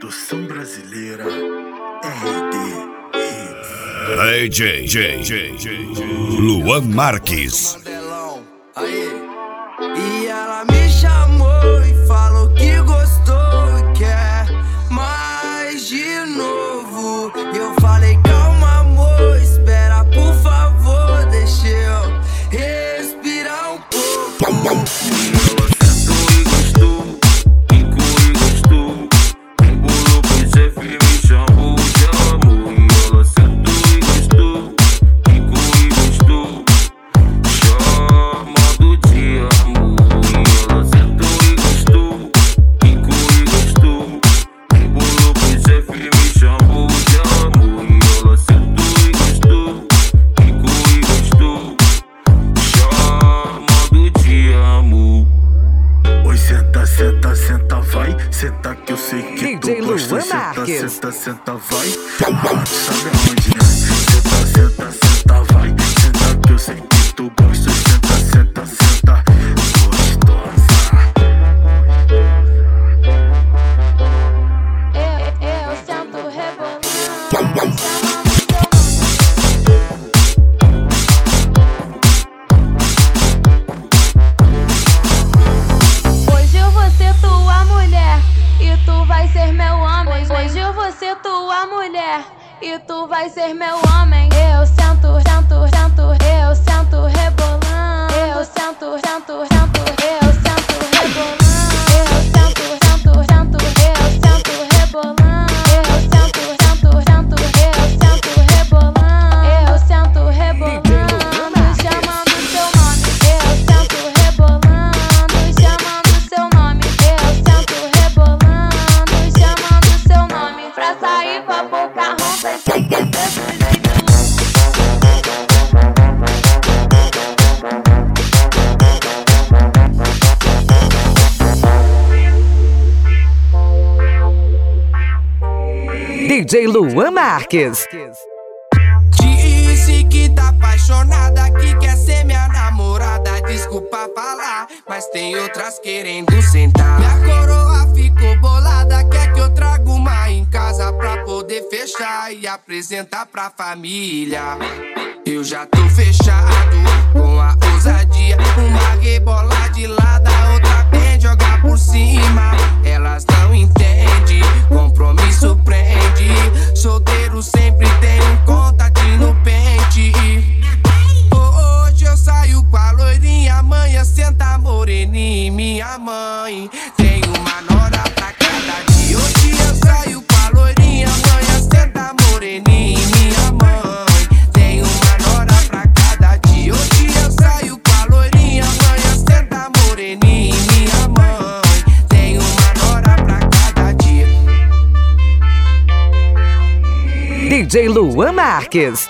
Produção brasileira RD Hey, J, J, J, J. Luan Marques. Aí. Senta, senta, senta, vai. Senta que eu sei que DJ tu gosta. Luan Senta, senta, senta, vai. Sabe aonde, né? Senta, senta, senta, vai. Senta que eu sei que tu gosta. Vai ser meu homem. Eu sento, sento, sento, eu sento rebolando. Eu sento, sento, sento, eu DJ Luan Marques. Disse que tá apaixonada, que quer ser minha namorada. Desculpa falar, mas tem outras querendo sentar. Minha coroa ficou bolada, quer que eu traga uma em casa pra poder fechar e apresentar pra família. Eu já tô fechado com a ousadia. Uma rebola de lado, a outra por cima. Elas não entendem, compromisso prende. DJ Luan Marques.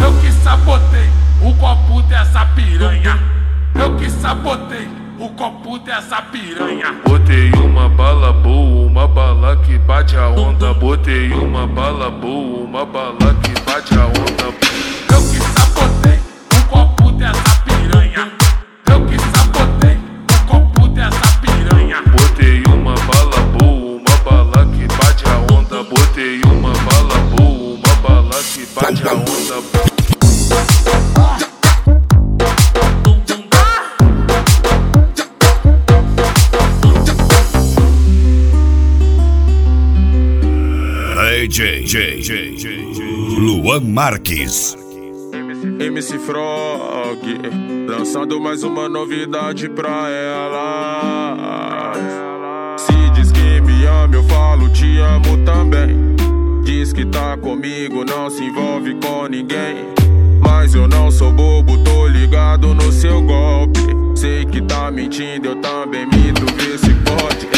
Eu que sabotei o copo dessa piranha. Eu que sabotei o copo dessa piranha. Botei uma bala boa, uma bala que bate a onda. Botei uma bala boa, uma bala que bate a onda. J, J, J, J. Luan Marques. MC Frog lançando mais uma novidade pra ela. Se diz que me ama, eu falo te amo também. Diz que tá comigo, não se envolve com ninguém. Mas eu não sou bobo, tô ligado no seu golpe. Sei que tá mentindo, eu também minto, vê se pode.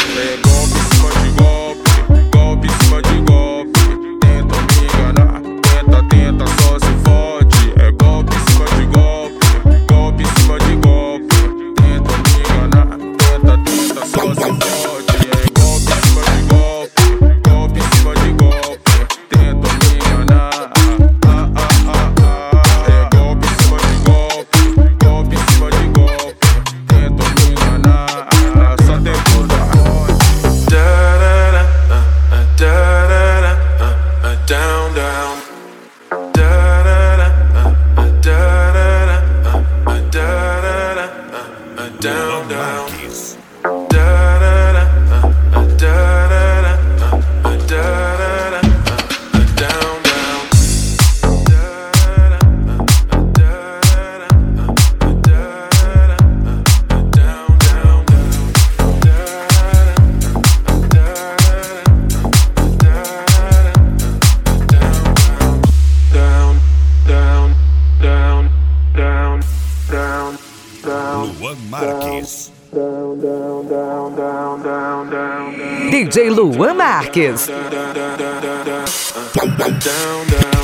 DJ Luan Marques. Down, down.